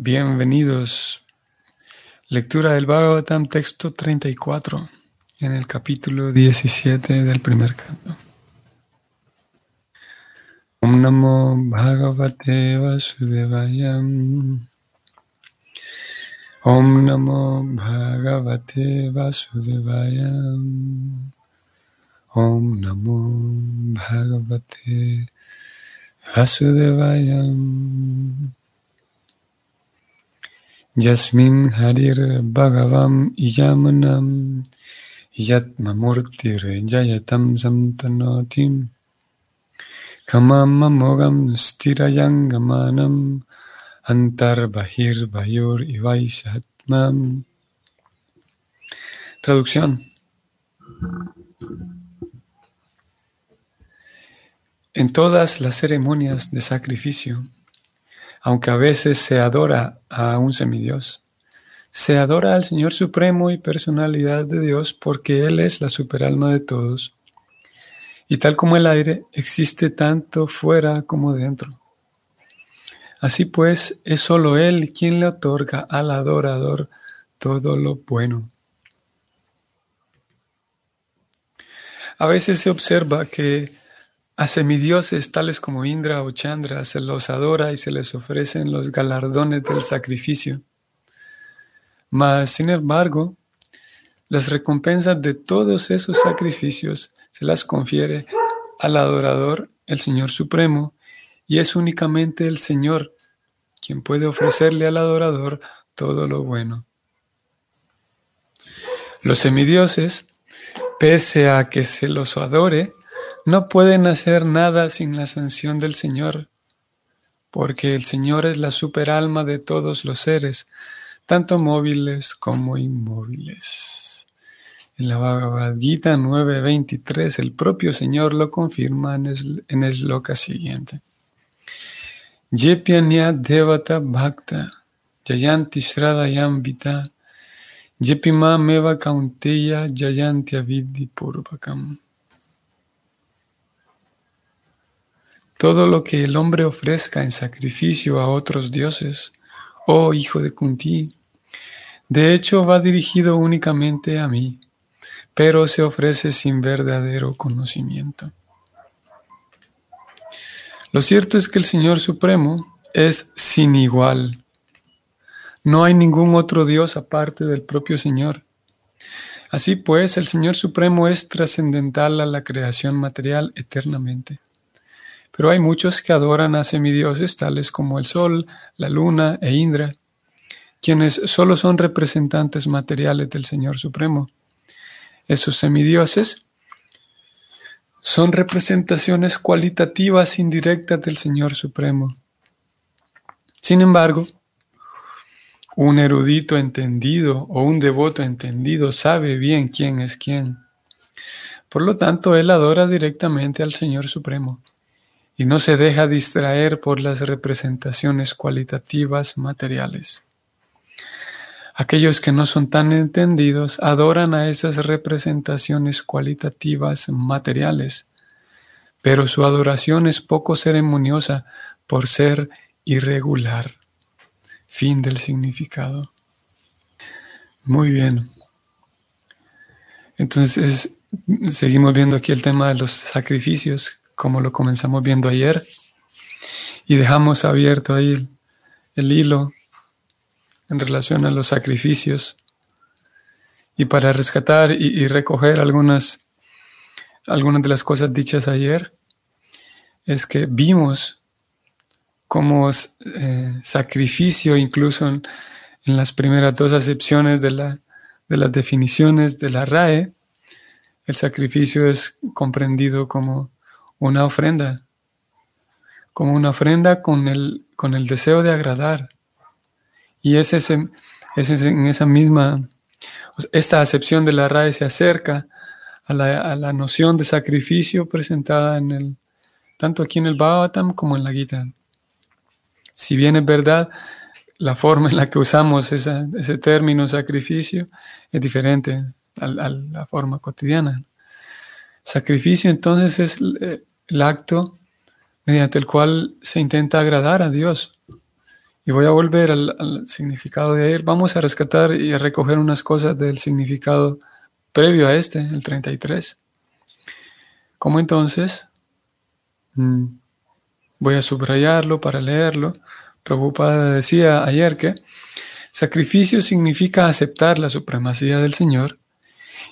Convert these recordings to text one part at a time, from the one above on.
Bienvenidos. Lectura del Bhagavatam, texto 34, en el capítulo 17 del primer canto. Om Namo Bhagavate Vasudevaya. Om Namo Bhagavate Vasudevaya. Om Namo Bhagavate Vasudevaya. Yasmin Harir Bhagavam Yamanam Yatmamurtir Jayatam Samtanotim Kamamamogam Stirayangamanam Antar Bahir Bayur Ivaishatmam Traducción. En todas las ceremonias de sacrificio aunque a veces se adora a un semidios. Se adora al Señor Supremo y personalidad de Dios porque Él es la superalma de todos. Y tal como el aire, existe tanto fuera como dentro. Así pues, es sólo Él quien le otorga al adorador todo lo bueno. A veces se observa que a semidioses tales como Indra o Chandra se los adora y se les ofrecen los galardones del sacrificio. Mas, sin embargo, las recompensas de todos esos sacrificios se las confiere al adorador, el Señor Supremo, y es únicamente el Señor quien puede ofrecerle al adorador todo lo bueno. Los semidioses, pese a que se los adore, no pueden hacer nada sin la sanción del Señor, porque el Señor es la superalma de todos los seres, tanto móviles como inmóviles. En la Bhagavad Gita 9:23 el propio Señor lo confirma en el esloka siguiente. Yepyanya Devata Bhakta Jayanti Shradayam Vita Yepima Meva Kaunteya Jayanti Avidhi Purvakam. Todo lo que el hombre ofrezca en sacrificio a otros dioses, oh hijo de Kunti, de hecho va dirigido únicamente a mí, pero se ofrece sin verdadero conocimiento. Lo cierto es que el Señor Supremo es sin igual. No hay ningún otro Dios aparte del propio Señor. Así pues, el Señor Supremo es trascendental a la creación material eternamente. Pero hay muchos que adoran a semidioses tales como el Sol, la Luna e Indra, quienes solo son representantes materiales del Señor Supremo. Esos semidioses son representaciones cualitativas indirectas del Señor Supremo. Sin embargo, un erudito entendido o un devoto entendido sabe bien quién es quién. Por lo tanto, él adora directamente al Señor Supremo y no se deja distraer por las representaciones cualitativas materiales. Aquellos que no son tan entendidos adoran a esas representaciones cualitativas materiales, pero su adoración es poco ceremoniosa por ser irregular. Fin del significado. Muy bien. Entonces, seguimos viendo aquí el tema de los sacrificios como lo comenzamos viendo ayer, y dejamos abierto ahí el, hilo en relación a los sacrificios. Y para rescatar y, recoger algunas, algunas de las cosas dichas ayer, es que vimos como eh, sacrificio, incluso en, las primeras dos acepciones de, la, de las definiciones de la RAE, el sacrificio es comprendido como una ofrenda, como una ofrenda con el, con el deseo de agradar. Y es, ese, es en esa misma, esta acepción de la RAE se acerca a la, a la, noción de sacrificio presentada en el, tanto aquí en el Bhavatam como en la Gita. Si bien es verdad, la forma en la que usamos ese término sacrificio es diferente a, a la forma cotidiana. Sacrificio entonces es eh, el acto mediante el cual se intenta agradar a Dios. Y voy a volver al, significado de ayer. Vamos a rescatar y a recoger unas cosas del significado previo a este, el 33. ¿Cómo entonces? Mm, voy a subrayarlo para leerlo. Prabhupada decía ayer que sacrificio significa aceptar la supremacía del Señor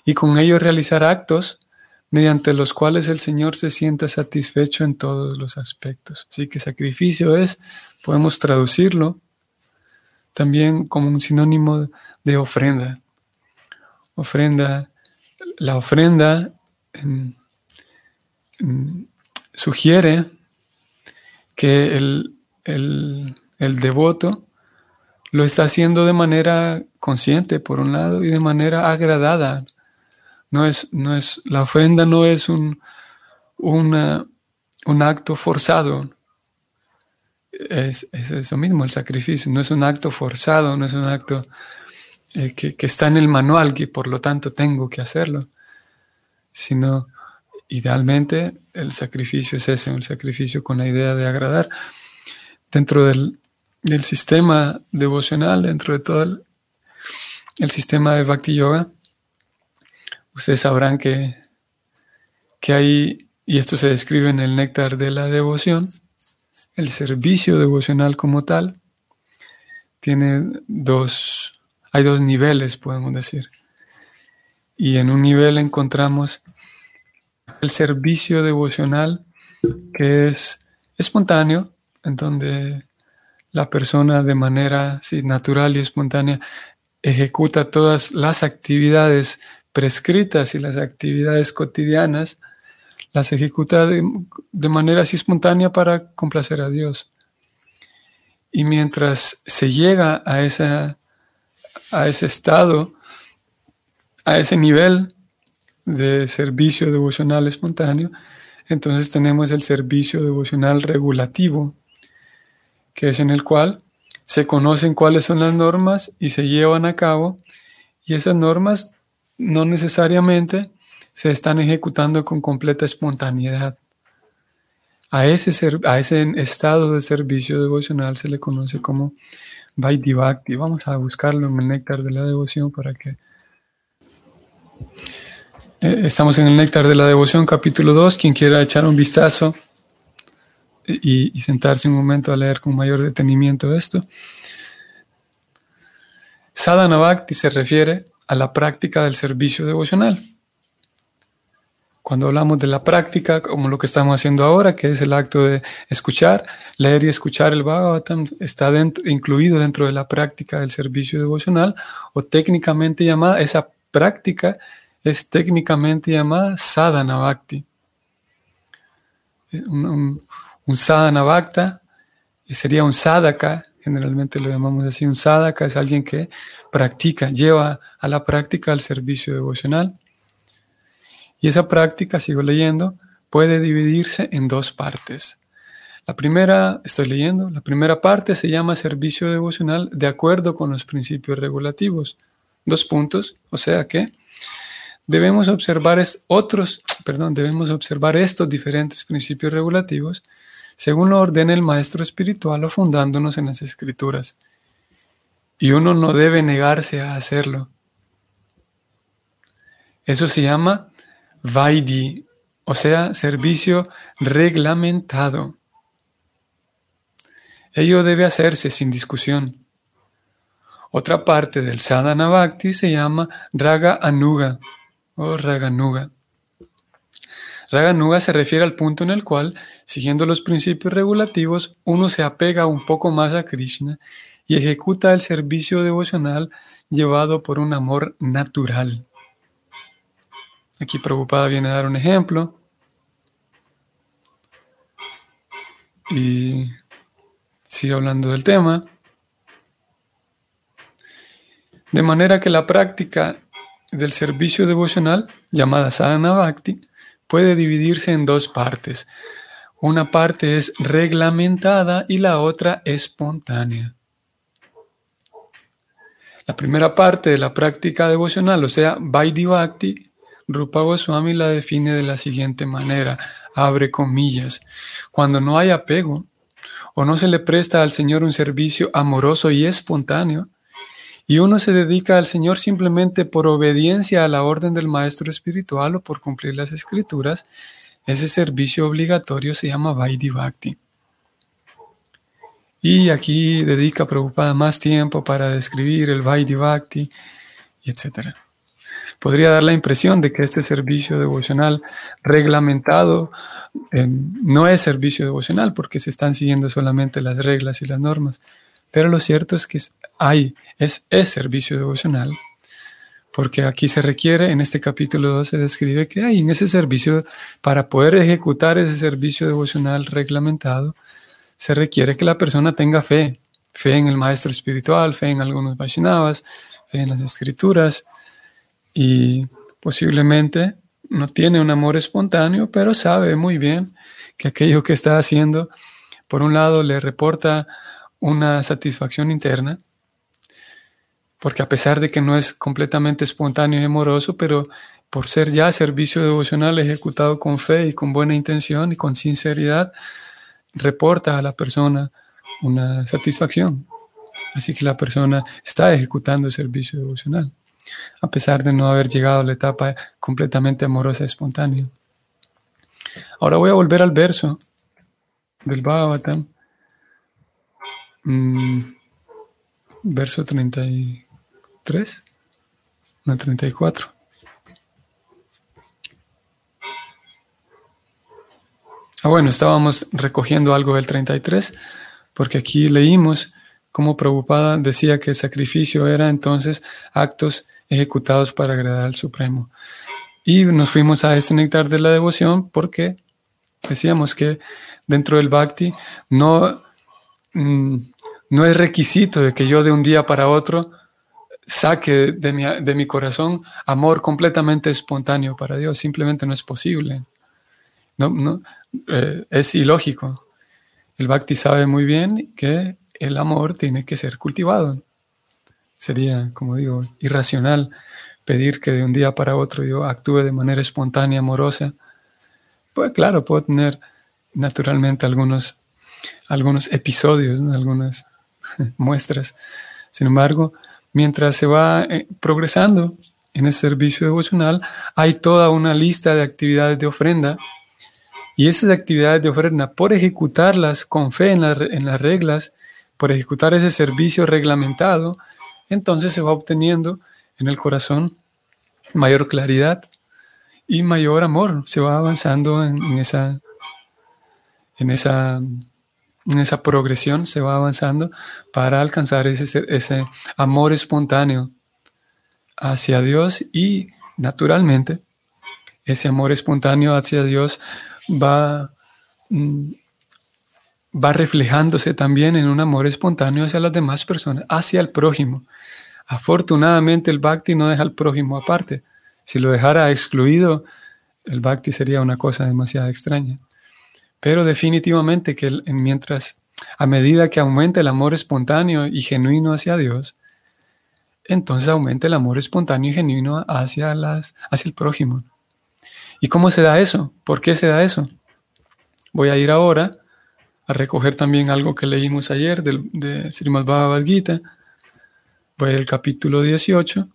y con ello realizar actos mediante los cuales el Señor se sienta satisfecho en todos los aspectos. Así que sacrificio es, podemos traducirlo también como un sinónimo de ofrenda. Ofrenda, la ofrenda sugiere que el, el devoto lo está haciendo de manera consciente, por un lado, y de manera agradada no es, no es, la ofrenda no es un, un acto forzado. Es, eso mismo, el sacrificio. No es un acto forzado, no es un acto eh, que, que, está en el manual, que por lo tanto tengo que hacerlo. Sino, idealmente, el sacrificio es ese, un sacrificio con la idea de agradar. Dentro del, del sistema devocional, dentro de todo el, el sistema de Bhakti Yoga, Ustedes sabrán que, que hay, y esto se describe en el néctar de la devoción, el servicio devocional como tal, tiene dos, hay dos niveles, podemos decir. Y en un nivel encontramos el servicio devocional que es espontáneo, en donde la persona de manera natural y espontánea ejecuta todas las actividades prescritas y las actividades cotidianas las ejecuta de, manera así espontánea para complacer a Dios. Y mientras se llega a, esa, a ese estado, a ese nivel de servicio devocional espontáneo, entonces tenemos el servicio devocional regulativo, que es en el cual se conocen cuáles son las normas y se llevan a cabo, y esas normas no necesariamente se están ejecutando con completa espontaneidad. A ese, a ese estado de servicio devocional se le conoce como Vaidivakti. Vamos a buscarlo en el néctar de la devoción para que... Eh, estamos en el néctar de la devoción, capítulo 2. Quien quiera echar un vistazo y, y sentarse un momento a leer con mayor detenimiento esto. Sadhana Bhakti se refiere a la práctica del servicio devocional. Cuando hablamos de la práctica, como lo que estamos haciendo ahora, que es el acto de escuchar, leer y escuchar el Bhagavatam, está incluido dentro de la práctica del servicio devocional, o técnicamente llamada, esa práctica es técnicamente llamada sadhana bhakti. Un, un, sadhana bhakta sería un sadhaka generalmente lo llamamos así, un sadhaka es alguien que practica, lleva a la práctica el servicio devocional. Y esa práctica, sigo leyendo, puede dividirse en dos partes. La primera, estoy leyendo, la primera parte se llama servicio devocional de acuerdo con los principios regulativos. Dos puntos, o sea que debemos observar otros, perdón, debemos observar estos diferentes principios regulativos según lo ordena el maestro espiritual o fundándonos en las escrituras. Y uno no debe negarse a hacerlo. Eso se llama Vaidi, o sea, servicio reglamentado. Ello debe hacerse sin discusión. Otra parte del sadhana bhakti se llama raga anuga o raganuga. Raganuga se refiere al punto en el cual, siguiendo los principios regulativos, uno se apega un poco más a Krishna y ejecuta el servicio devocional llevado por un amor natural. Aquí Prabhupada viene a dar un ejemplo. Y sigue hablando del tema. De manera que la práctica del servicio devocional, llamada sadhana bhakti, puede dividirse en dos partes. Una parte es reglamentada y la otra espontánea. La primera parte de la práctica devocional, o sea, Vaidhi Rupa Goswami la define de la siguiente manera, abre comillas. Cuando no hay apego, o no se le presta al Señor un servicio amoroso y espontáneo, y uno se dedica al Señor simplemente por obediencia a la orden del Maestro Espiritual o por cumplir las Escrituras, ese servicio obligatorio se llama Vaidhi Bhakti. Y aquí dedica preocupada más tiempo para describir el Vaidhi Bhakti, etc. Podría dar la impresión de que este servicio devocional reglamentado eh, no es servicio devocional porque se están siguiendo solamente las reglas y las normas. Pero lo cierto es que hay, es, es servicio devocional porque aquí se requiere, en este capítulo 2 se describe que hay en ese servicio, para poder ejecutar ese servicio devocional reglamentado, se requiere que la persona tenga fe, fe en el maestro espiritual, fe en algunos Vaishnavas, fe en las escrituras y posiblemente no tiene un amor espontáneo, pero sabe muy bien que aquello que está haciendo, por un lado, le reporta una satisfacción interna, porque a pesar de que no es completamente espontáneo y amoroso, pero por ser ya servicio devocional ejecutado con fe y con buena intención y con sinceridad, reporta a la persona una satisfacción. Así que la persona está ejecutando el servicio devocional, a pesar de no haber llegado a la etapa completamente amorosa y espontánea. Ahora voy a volver al verso del Bhagavatam, mm, verso 33, no 34. Ah, bueno, estábamos recogiendo algo del 33, porque aquí leímos cómo Prabhupada decía que el sacrificio era entonces actos ejecutados para agradar al Supremo. Y nos fuimos a este néctar de la devoción porque decíamos que dentro del bhakti no, mm, no es requisito de que yo de un día para otro saque de mi, de mi corazón amor completamente espontáneo para Dios. Simplemente no es posible. No, no, eh, es ilógico. El Bhakti sabe muy bien que el amor tiene que ser cultivado. Sería, como digo, irracional pedir que de un día para otro yo actúe de manera espontánea, amorosa. Pues claro, puedo tener naturalmente algunos, algunos episodios, algunas muestras. Sin embargo, mientras se va eh, progresando en el servicio devocional, hay toda una lista de actividades de ofrenda y esas actividades de ofrenda, por ejecutarlas con fe en, las reglas, por ejecutar ese servicio reglamentado, entonces se va obteniendo en el corazón mayor claridad y mayor amor. Se va avanzando en, esa, en, esa, en esa progresión, se va avanzando para alcanzar ese, ese amor espontáneo hacia Dios y naturalmente ese amor espontáneo hacia Dios va, mm, va reflejándose también en un amor espontáneo hacia las demás personas, hacia el prójimo. Afortunadamente el bhakti no deja al prójimo aparte. Si lo dejara excluido, el bhakti sería una cosa demasiado extraña. Pero definitivamente que mientras, a medida que aumenta el amor espontáneo y genuino hacia Dios, entonces aumenta el amor espontáneo y genuino hacia, las, hacia el prójimo. ¿Y cómo se da eso? ¿Por qué se da eso? Voy a ir ahora a recoger también algo que leímos ayer de Srimad Bhagavad Gita. Voy al capítulo 18,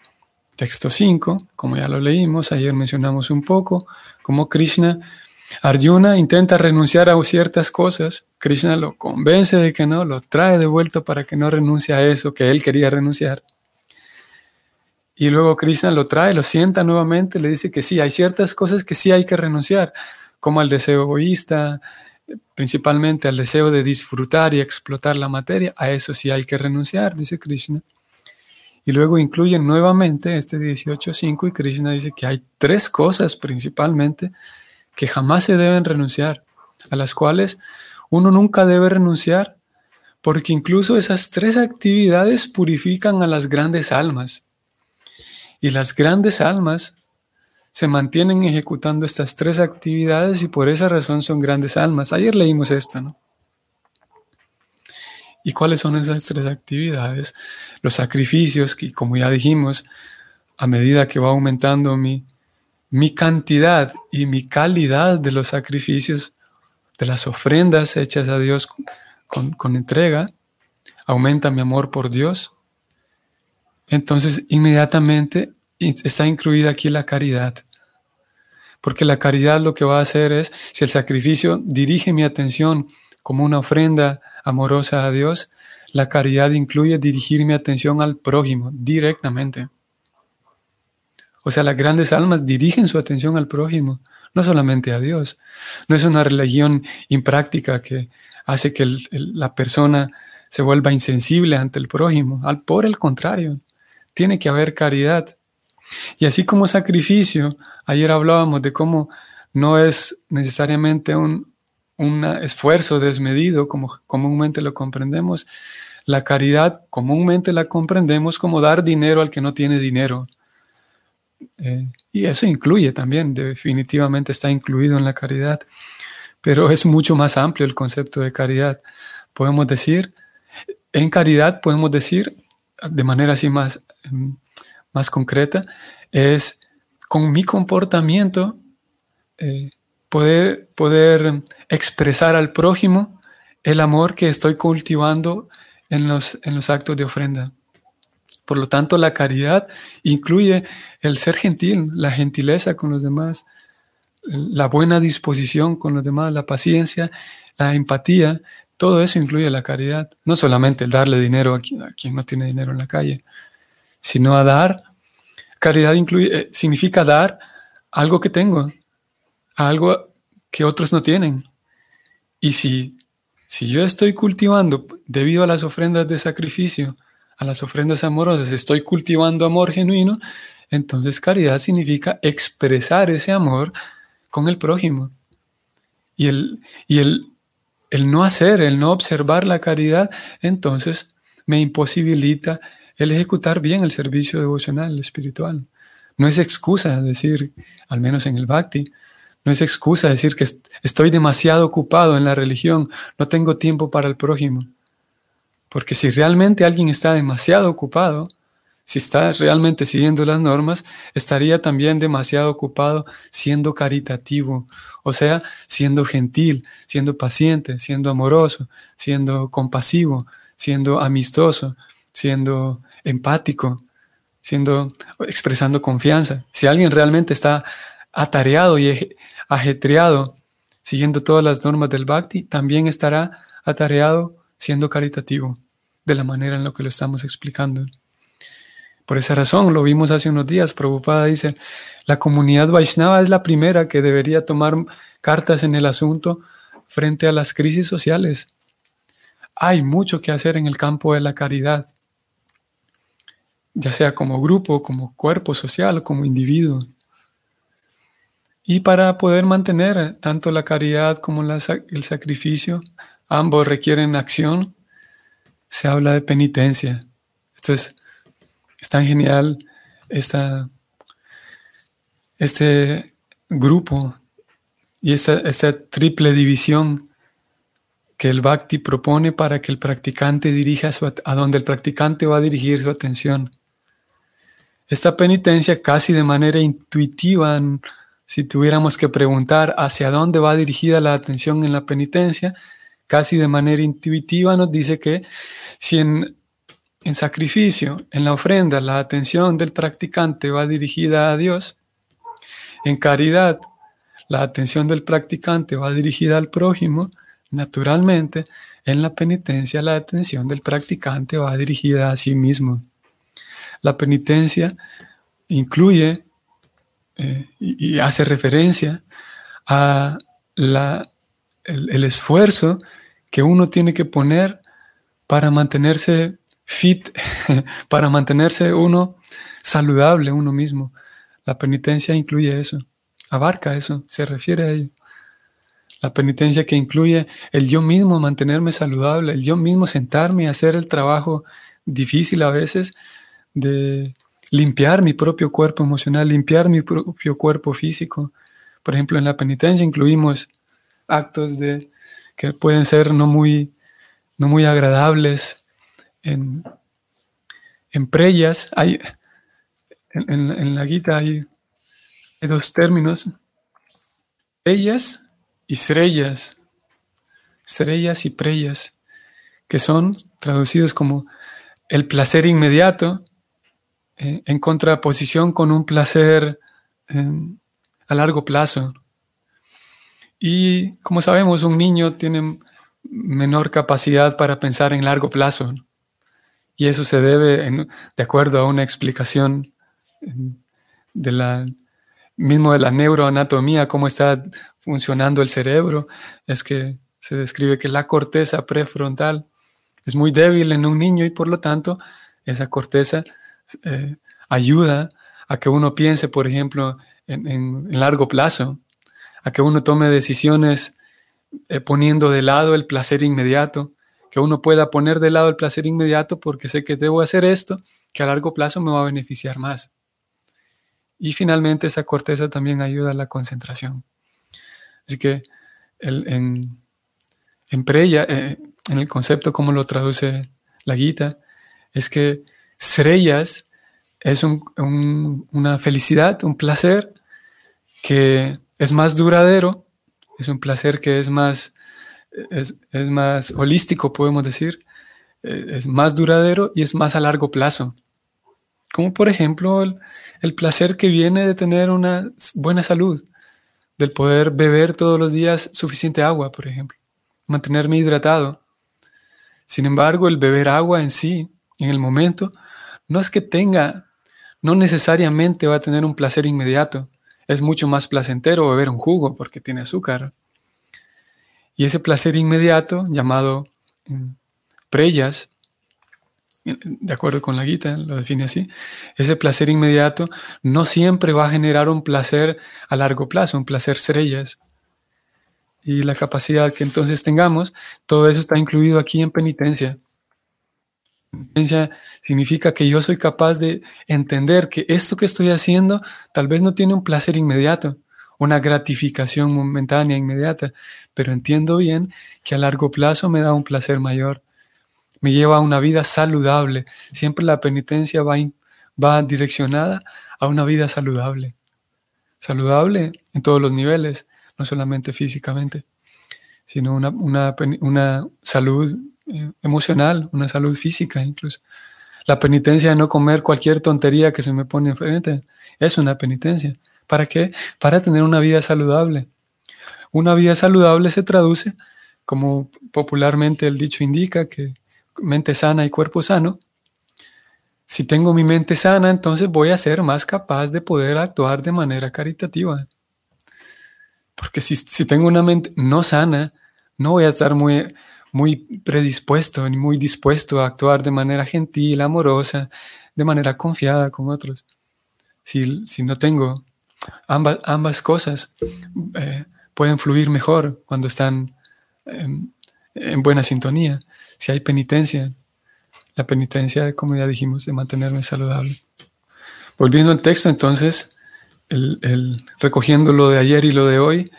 texto 5, como ya lo leímos, ayer mencionamos un poco, cómo Krishna, Arjuna intenta renunciar a ciertas cosas, Krishna lo convence de que no, lo trae de vuelta para que no renuncie a eso que él quería renunciar. Y luego Krishna lo trae, lo sienta nuevamente, le dice que sí, hay ciertas cosas que sí hay que renunciar, como al deseo egoísta, principalmente al deseo de disfrutar y explotar la materia, a eso sí hay que renunciar, dice Krishna. Y luego incluye nuevamente este 18.5 y Krishna dice que hay tres cosas principalmente que jamás se deben renunciar, a las cuales uno nunca debe renunciar, porque incluso esas tres actividades purifican a las grandes almas. Y las grandes almas se mantienen ejecutando estas tres actividades y por esa razón son grandes almas. Ayer leímos esto, ¿no? ¿Y cuáles son esas tres actividades? Los sacrificios, que como ya dijimos, a medida que va aumentando mi, mi cantidad y mi calidad de los sacrificios, de las ofrendas hechas a Dios con, con entrega, aumenta mi amor por Dios, entonces inmediatamente está incluida aquí la caridad. Porque la caridad lo que va a hacer es, si el sacrificio dirige mi atención como una ofrenda amorosa a Dios, la caridad incluye dirigir mi atención al prójimo directamente. O sea, las grandes almas dirigen su atención al prójimo, no solamente a Dios. No es una religión impráctica que hace que la persona se vuelva insensible ante el prójimo. Al, por el contrario, tiene que haber caridad. Y así como sacrificio, ayer hablábamos de cómo no es necesariamente un, un esfuerzo desmedido, como comúnmente lo comprendemos. La caridad comúnmente la comprendemos como dar dinero al que no tiene dinero. Eh, y eso incluye también, definitivamente está incluido en la caridad, pero es mucho más amplio el concepto de caridad. Podemos decir, en caridad podemos decir, de manera así más, más concreta, es con mi comportamiento eh, poder, poder expresar al prójimo el amor que estoy cultivando en los, en los actos de ofrenda. Por lo tanto, la caridad incluye el ser gentil, la gentileza con los demás, la buena disposición con los demás, la paciencia, la empatía, todo eso incluye la caridad. No solamente el darle dinero a quien, a quien no tiene dinero en la calle, sino a dar. Caridad incluye, eh, significa dar algo que tengo, algo que otros no tienen. Y si, si yo estoy cultivando, debido a las ofrendas de sacrificio, a las ofrendas amorosas, estoy cultivando amor genuino, entonces caridad significa expresar ese amor con el prójimo. Y el, y el, el no hacer, el no observar la caridad, entonces me imposibilita el ejecutar bien el servicio devocional, espiritual. No es excusa decir, al menos en el bhakti, no es excusa decir que estoy demasiado ocupado en la religión, no tengo tiempo para el prójimo. Porque si realmente alguien está demasiado ocupado, si está realmente siguiendo las normas, estaría también demasiado ocupado siendo caritativo, o sea, siendo gentil, siendo paciente, siendo amoroso, siendo compasivo, siendo amistoso, siendo empático, siendo expresando confianza. Si alguien realmente está atareado y ajetreado siguiendo todas las normas del Bhakti, también estará atareado siendo caritativo, de la manera en la que lo estamos explicando. Por esa razón, lo vimos hace unos días, Prabhupada dice, la comunidad Vaishnava es la primera que debería tomar cartas en el asunto frente a las crisis sociales. Hay mucho que hacer en el campo de la caridad, ya sea como grupo, como cuerpo social, como individuo. Y para poder mantener tanto la caridad como el sacrificio, ambos requieren acción, se habla de penitencia. Esto es, tan genial, esta, este grupo y esta, esta triple división que el Bhakti propone para que el practicante dirija su, a donde el practicante va a dirigir su atención. Esta penitencia casi de manera intuitiva si tuviéramos que preguntar hacia dónde va dirigida la atención en la penitencia, casi de manera intuitiva nos dice que si en, sacrificio, en la ofrenda, la atención del practicante va dirigida a Dios, en caridad, la atención del practicante va dirigida al prójimo, naturalmente, en la penitencia, la atención del practicante va dirigida a sí mismo. La penitencia incluye eh, y, hace referencia a la, el, esfuerzo que uno tiene que poner para mantenerse fit, para mantenerse uno saludable uno mismo. La penitencia incluye eso, abarca eso, se refiere a ello. La penitencia que incluye el yo mismo mantenerme saludable, el yo mismo sentarme y hacer el trabajo difícil a veces de limpiar mi propio cuerpo emocional, limpiar mi propio cuerpo físico. Por ejemplo, en la penitencia incluimos actos de, que pueden ser no muy, no muy agradables. En, en preyas, hay, en, la guita hay, dos términos, ellas y estrellas, estrellas y preyas. que son traducidos como el placer inmediato eh, en contraposición con un placer em, a largo plazo. Y como sabemos, un niño tiene menor capacidad para pensar en largo plazo. Y eso se debe, de acuerdo a una explicación de la, mismo de la neuroanatomía, cómo está funcionando el cerebro, es que se describe que la corteza prefrontal es muy débil en un niño y por lo tanto esa corteza eh, ayuda a que uno piense, por ejemplo, en, largo plazo, a que uno tome decisiones eh, poniendo de lado el placer inmediato, que uno pueda poner de lado el placer inmediato porque sé que debo hacer esto, que a largo plazo me va a beneficiar más. Y finalmente esa corteza también ayuda a la concentración. Así que en, en Preya, eh, en el concepto como lo traduce la Gita, es que Sreyas es una felicidad, un placer que es más duradero, es un placer que es más, es, más holístico, podemos decir, eh, es más duradero y es más a largo plazo. Como por ejemplo el, el placer que viene de tener una buena salud, del poder beber todos los días suficiente agua, por ejemplo, mantenerme hidratado. Sin embargo, el beber agua en sí, en el momento, no es que tenga, no necesariamente va a tener un placer inmediato. Es mucho más placentero beber un jugo porque tiene azúcar. Y ese placer inmediato, llamado mm, preyas, de acuerdo con la guita, lo define así, ese placer inmediato no siempre va a generar un placer a largo plazo, un placer estrellas. Y la capacidad que entonces tengamos, todo eso está incluido aquí en penitencia. Penitencia significa que yo soy capaz de entender que esto que estoy haciendo tal vez no tiene un placer inmediato, una gratificación momentánea inmediata, pero entiendo bien que a largo plazo me da un placer mayor me lleva a una vida saludable. Siempre la penitencia va, va direccionada a una vida saludable. Saludable en todos los niveles, no solamente físicamente, sino una, una, salud eh, emocional, una salud física incluso. La penitencia de no comer cualquier tontería que se me pone enfrente es una penitencia. ¿Para qué? Para tener una vida saludable. Una vida saludable se traduce, como popularmente el dicho indica, que mente sana y cuerpo sano, si tengo mi mente sana, entonces voy a ser más capaz de poder actuar de manera caritativa. Porque si, tengo una mente no sana, no voy a estar muy, muy predispuesto ni muy dispuesto a actuar de manera gentil, amorosa, de manera confiada con otros. Si, no tengo ambas, ambas cosas, eh, pueden fluir mejor cuando están en buena sintonía si hay penitencia, la penitencia, como ya dijimos, de mantenerme saludable. Volviendo al texto, entonces, el, recogiendo lo de ayer y lo de hoy,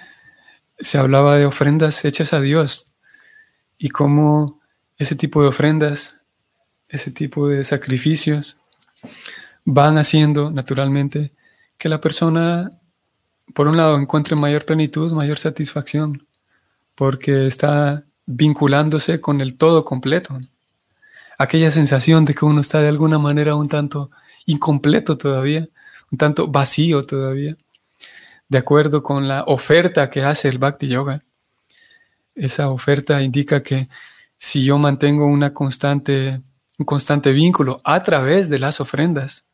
se hablaba de ofrendas hechas a Dios y cómo ese tipo de ofrendas, ese tipo de sacrificios, van haciendo naturalmente que la persona, por un lado, encuentre mayor plenitud, mayor satisfacción, porque está vinculándose con el todo completo. Aquella sensación de que uno está de alguna manera un tanto incompleto todavía, un tanto vacío todavía, de acuerdo con la oferta que hace el Bhakti Yoga. Esa oferta indica que si yo mantengo una constante, un constante vínculo a través de las ofrendas,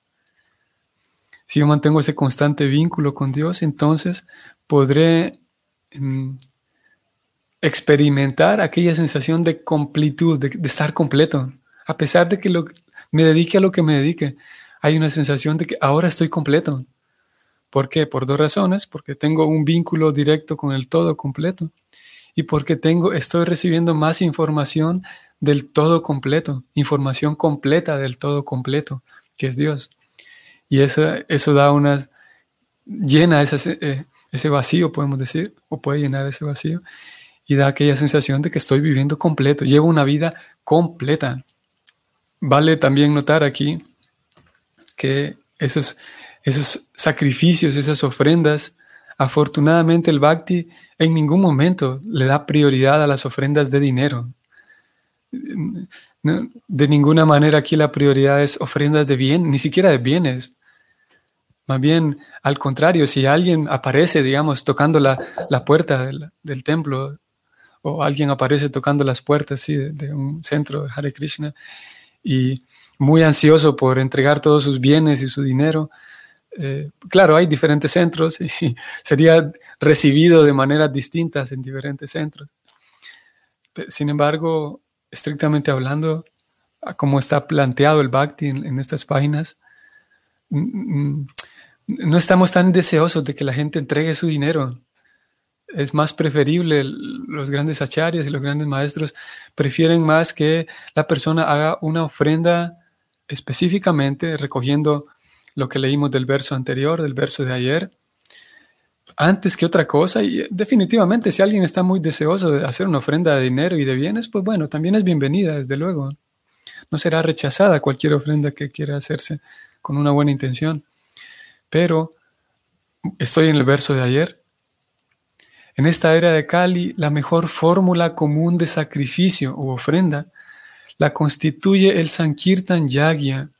si yo mantengo ese constante vínculo con Dios, entonces podré mm, experimentar aquella sensación de completud, de, estar completo. A pesar de que lo, me dedique a lo que me dedique, hay una sensación de que ahora estoy completo. ¿Por qué? Por dos razones. Porque tengo un vínculo directo con el todo completo y porque tengo, estoy recibiendo más información del todo completo, información completa del todo completo, que es Dios. Y eso, eso da una, llena ese, eh, ese vacío, podemos decir, o puede llenar ese vacío y da aquella sensación de que estoy viviendo completo, llevo una vida completa. Vale también notar aquí que esos, esos sacrificios, esas ofrendas, afortunadamente el bhakti en ningún momento le da prioridad a las ofrendas de dinero. de ninguna manera aquí la prioridad es ofrendas de bien, ni siquiera de bienes. Más bien, al contrario, si alguien aparece, digamos, tocando la, puerta del, templo, o alguien aparece tocando las puertas de, un centro de Hare Krishna, y muy ansioso por entregar todos sus bienes y su dinero, eh, claro, hay diferentes centros y sería recibido de maneras distintas en diferentes centros. Sin embargo, estrictamente hablando, como está planteado el Bhakti en, estas páginas, no estamos tan deseosos de que la gente entregue su dinero. Es más preferible, los grandes acharyas y los grandes maestros prefieren más que la persona haga una ofrenda específicamente recogiendo lo que leímos del verso anterior, del verso de ayer, antes que otra cosa. Y definitivamente, si alguien está muy deseoso de hacer una ofrenda de dinero y de bienes, pues bueno, también es bienvenida, desde luego. No será rechazada cualquier ofrenda que quiera hacerse con una buena intención. Pero estoy en el verso de ayer. En esta era de Cali, la mejor fórmula común de sacrificio u ofrenda la constituye el Sankirtan Yagya.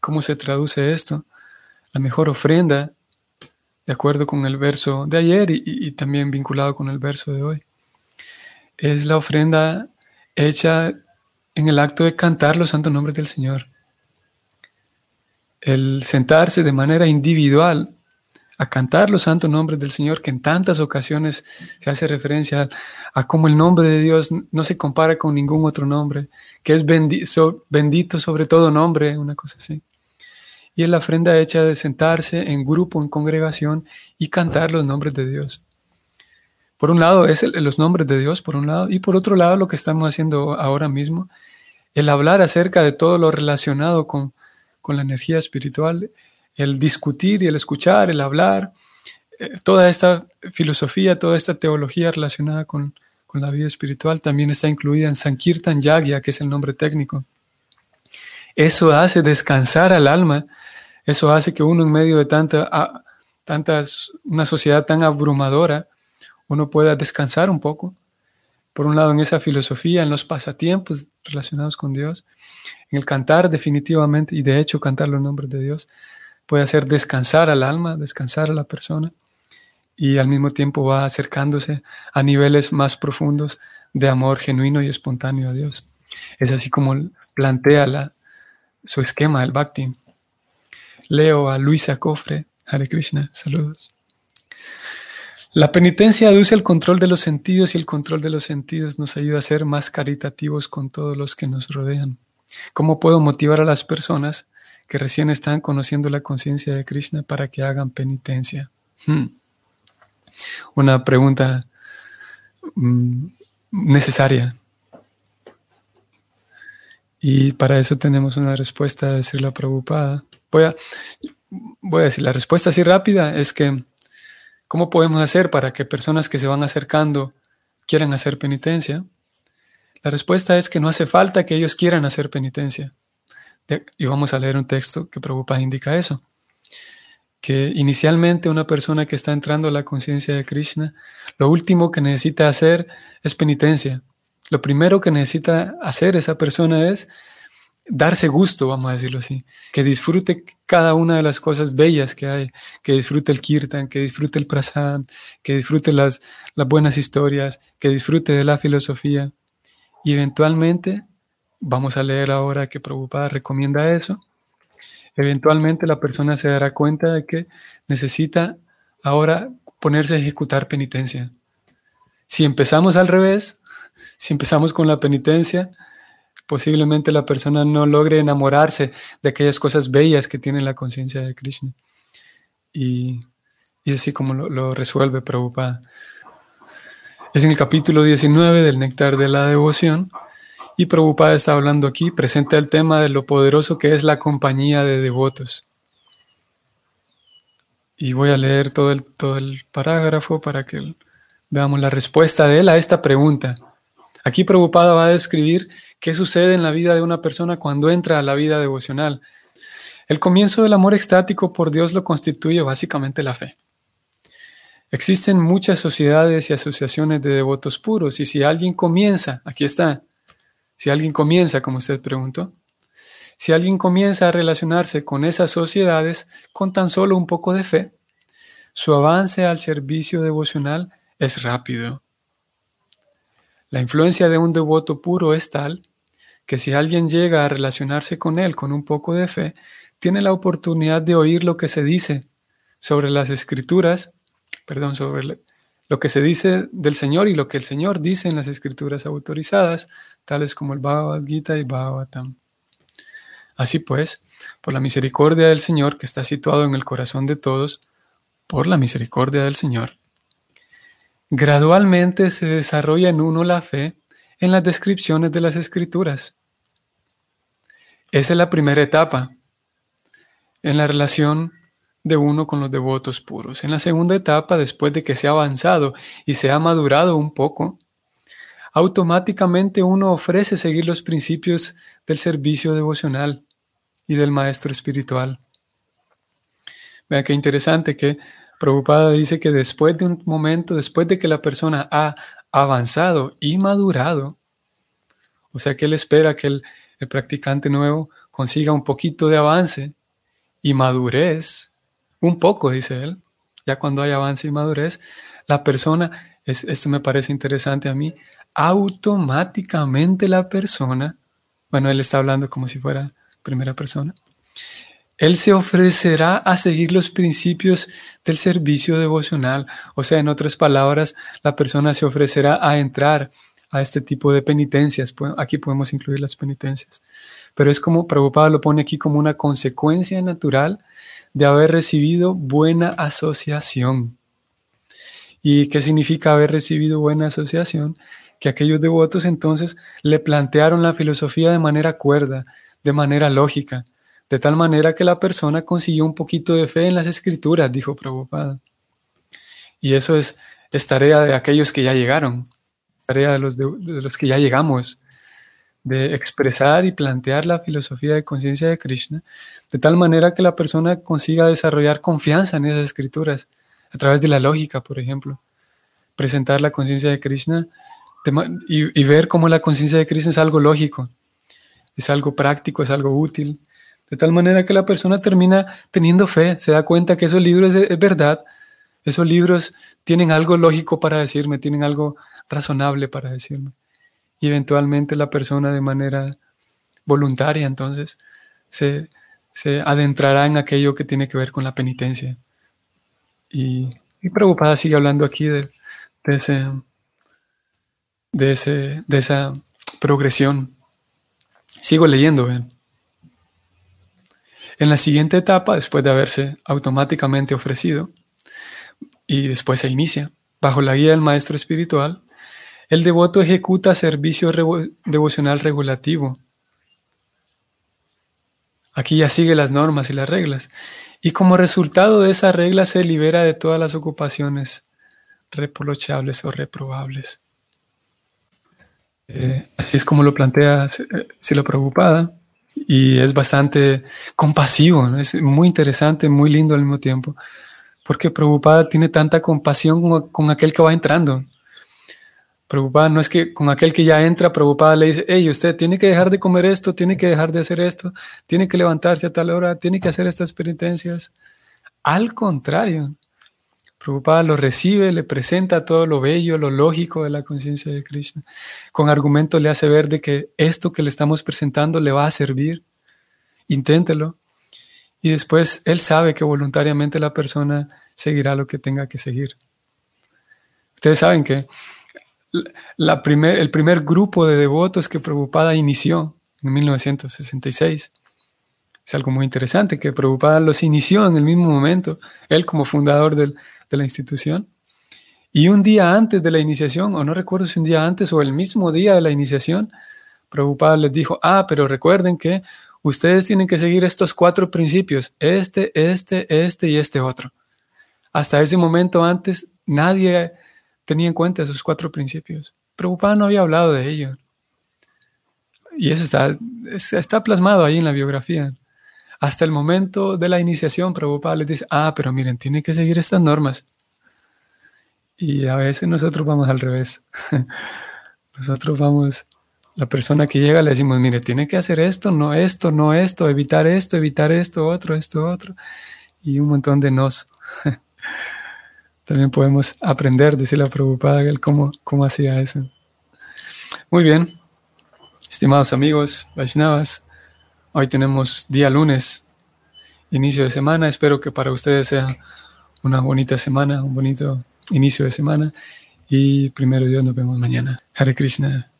¿Cómo se traduce esto? La mejor ofrenda de acuerdo con el verso de ayer y, también vinculado con el verso de hoy. Es la ofrenda hecha en el acto de cantar los santos nombres del Señor. El sentarse de manera individual a cantar los santos nombres del Señor, que en tantas ocasiones se hace referencia a, cómo el nombre de Dios no se compara con ningún otro nombre, que es bendito sobre todo nombre, una cosa así y es la ofrenda hecha de sentarse en grupo, en congregación y cantar los nombres de Dios. Por un lado es los nombres de Dios, por un lado, y por otro lado lo que estamos haciendo ahora mismo, el hablar acerca de todo lo relacionado con, la energía espiritual, el discutir y el escuchar, el hablar, eh, toda esta filosofía, toda esta teología relacionada con, con la vida espiritual también está incluida en Sankirtan Yagya, que es el nombre técnico. Eso hace descansar al alma eso hace que uno en medio de tanta, tantas, una sociedad tan abrumadora, uno pueda descansar un poco. Por un lado, en esa filosofía, en los pasatiempos relacionados con Dios, en el cantar definitivamente, y de hecho cantar los nombres de Dios, puede hacer descansar al alma, descansar a la persona, y al mismo tiempo va acercándose a niveles más profundos de amor genuino y espontáneo a Dios. Es así como plantea la, su esquema, el Bhakti. Leo a Luisa Cofre. Hare Krishna, saludos. La penitencia aduce el control de los sentidos y el control de los sentidos nos ayuda a ser más caritativos con todos los que nos rodean. ¿Cómo puedo motivar a las personas que recién están conociendo la conciencia de Krishna para que hagan penitencia? Hmm. Una pregunta mm, necesaria. Y para eso tenemos una respuesta de Srila Prabhupada. Voy a, decir, la respuesta así rápida es que, ¿cómo podemos hacer para que personas que se van acercando quieran hacer penitencia? La respuesta es que no hace falta que ellos quieran hacer penitencia. y vamos a leer un texto que Prabhupada indica eso. Que inicialmente una persona que está entrando a la conciencia de Krishna, lo último que necesita hacer es penitencia. Lo primero que necesita hacer esa persona es darse gusto, vamos a decirlo así, que disfrute cada una de las cosas bellas que hay, que disfrute el kirtan, que disfrute el prasad, que disfrute las, las buenas historias, que disfrute de la filosofía. Y eventualmente, vamos a leer ahora que Prabhupada recomienda eso, eventualmente la persona se dará cuenta de que necesita ahora ponerse a ejecutar penitencia. Si empezamos al revés, si empezamos con la penitencia, posiblemente la persona no logre enamorarse de aquellas cosas bellas que tiene la conciencia de Krishna. Y, y así como lo, resuelve Prabhupada. Es en el capítulo 19 del Néctar de la Devoción. Y Prabhupada está hablando aquí, presenta el tema de lo poderoso que es la compañía de devotos. Y voy a leer todo el, todo el parágrafo para que veamos la respuesta de él a esta pregunta. Aquí Prabhupada va a describir qué sucede en la vida de una persona cuando entra a la vida devocional. El comienzo del amor extático por Dios lo constituye básicamente la fe. Existen muchas sociedades y asociaciones de devotos puros y si alguien comienza, aquí está, Si alguien comienza, como usted preguntó, si alguien comienza a relacionarse con esas sociedades con tan solo un poco de fe, su avance al servicio devocional es rápido. La influencia de un devoto puro es tal que si alguien llega a relacionarse con él con un poco de fe, tiene la oportunidad de oír lo que se dice sobre las escrituras, perdón, sobre lo que se dice del Señor y lo que el Señor dice en las escrituras autorizadas, tales como el Bhagavad Gita y Bhagavatam. Así pues, por la misericordia del Señor que está situado en el corazón de todos, por la misericordia del Señor, gradualmente se desarrolla en uno la fe en las descripciones de las escrituras. Esa es la primera etapa en la relación de uno con los devotos puros. En la segunda etapa, después de que se ha avanzado y se ha madurado un poco, automáticamente uno ofrece seguir los principios del servicio devocional y del maestro espiritual. Vea qué interesante que Prabhupada dice que después de un momento, después de que la persona ha avanzado y madurado, o sea que él espera que el, practicante nuevo consiga un poquito de avance y madurez, un poco, dice él, ya cuando hay avance y madurez, la persona, es, esto me parece interesante a mí, automáticamente la persona, bueno, él está hablando como si fuera primera persona, él se ofrecerá a seguir los principios del servicio devocional. O sea, en otras palabras, la persona se ofrecerá a entrar a este tipo de penitencias. Aquí podemos incluir las penitencias. Pero es como Prabhupada lo pone aquí como una consecuencia natural de haber recibido buena asociación. ¿Y qué significa haber recibido buena asociación? Que aquellos devotos entonces le plantearon la filosofía de manera cuerda, de manera lógica de tal manera que la persona consiguió un poquito de fe en las escrituras, dijo Prabhupada. Y eso es, tarea de aquellos que ya llegaron, tarea de los, de los que ya llegamos, de expresar y plantear la filosofía de conciencia de Krishna, de tal manera que la persona consiga desarrollar confianza en esas escrituras, a través de la lógica, por ejemplo. Presentar la conciencia de Krishna y ver cómo la conciencia de Krishna es algo lógico, es algo práctico, es algo útil, de tal manera que la persona termina teniendo fe, se da cuenta que esos libros es, verdad, esos libros tienen algo lógico para decirme, tienen algo razonable para decirme. Y eventualmente la persona de manera voluntaria entonces se, adentrará en aquello que tiene que ver con la penitencia. Y, y preocupada sigue hablando aquí de, ese, de, ese, de esa progresión. Sigo leyendo, ¿ven? En la siguiente etapa, después de haberse automáticamente ofrecido, y después se inicia, bajo la guía del maestro espiritual, el devoto ejecuta servicio devocional regulativo. Aquí ya sigue las normas y las reglas. Y como resultado de esa regla se libera de todas las ocupaciones reprochables o reprobables. Eh, así es como lo plantea eh, si lo Preocupada y es bastante compasivo, es muy interesante, muy lindo al mismo tiempo, porque Preocupada tiene tanta compasión con, aquel que va entrando. Preocupada no es que con aquel que ya entra, Preocupada le dice, hey, usted tiene que dejar de comer esto, tiene que dejar de hacer esto, tiene que levantarse a tal hora, tiene que hacer estas penitencias. Al contrario, Prabhupada lo recibe, le presenta todo lo bello, lo lógico de la conciencia de Krishna. Con argumentos le hace ver de que esto que le estamos presentando le va a servir. Inténtelo. Y después él sabe que voluntariamente la persona seguirá lo que tenga que seguir. Ustedes saben que la primer, el primer grupo de devotos que Prabhupada inició en 1966 es algo muy interesante, que Prabhupada los inició en el mismo momento, él como fundador de la institución. Y un día antes de la iniciación, o no recuerdo si un día antes o el mismo día de la iniciación, Prabhupada les dijo, ah, pero recuerden que ustedes tienen que seguir estos cuatro principios, este, este, este y este otro. Hasta ese momento antes nadie tenía en cuenta esos cuatro principios. Prabhupada no había hablado de ello. Y eso está, está plasmado ahí en la biografía. Hasta el momento de la iniciación, Prabhupada les dice, ah, pero miren, tiene que seguir estas normas. Y a veces nosotros vamos al revés. nosotros vamos la persona que llega le decimos, mire, tiene que hacer esto, no esto, no esto, evitar esto, evitar esto, otro, esto, otro, y un montón de nos. También podemos aprender, decir la preocupada, él cómo, cómo hacía eso. Muy bien, estimados amigos, Vaishnavas, hoy tenemos día lunes, inicio de semana, espero que para ustedes sea una bonita semana, un bonito inicio de semana, y primero Dios nos vemos mañana. Hare Krishna.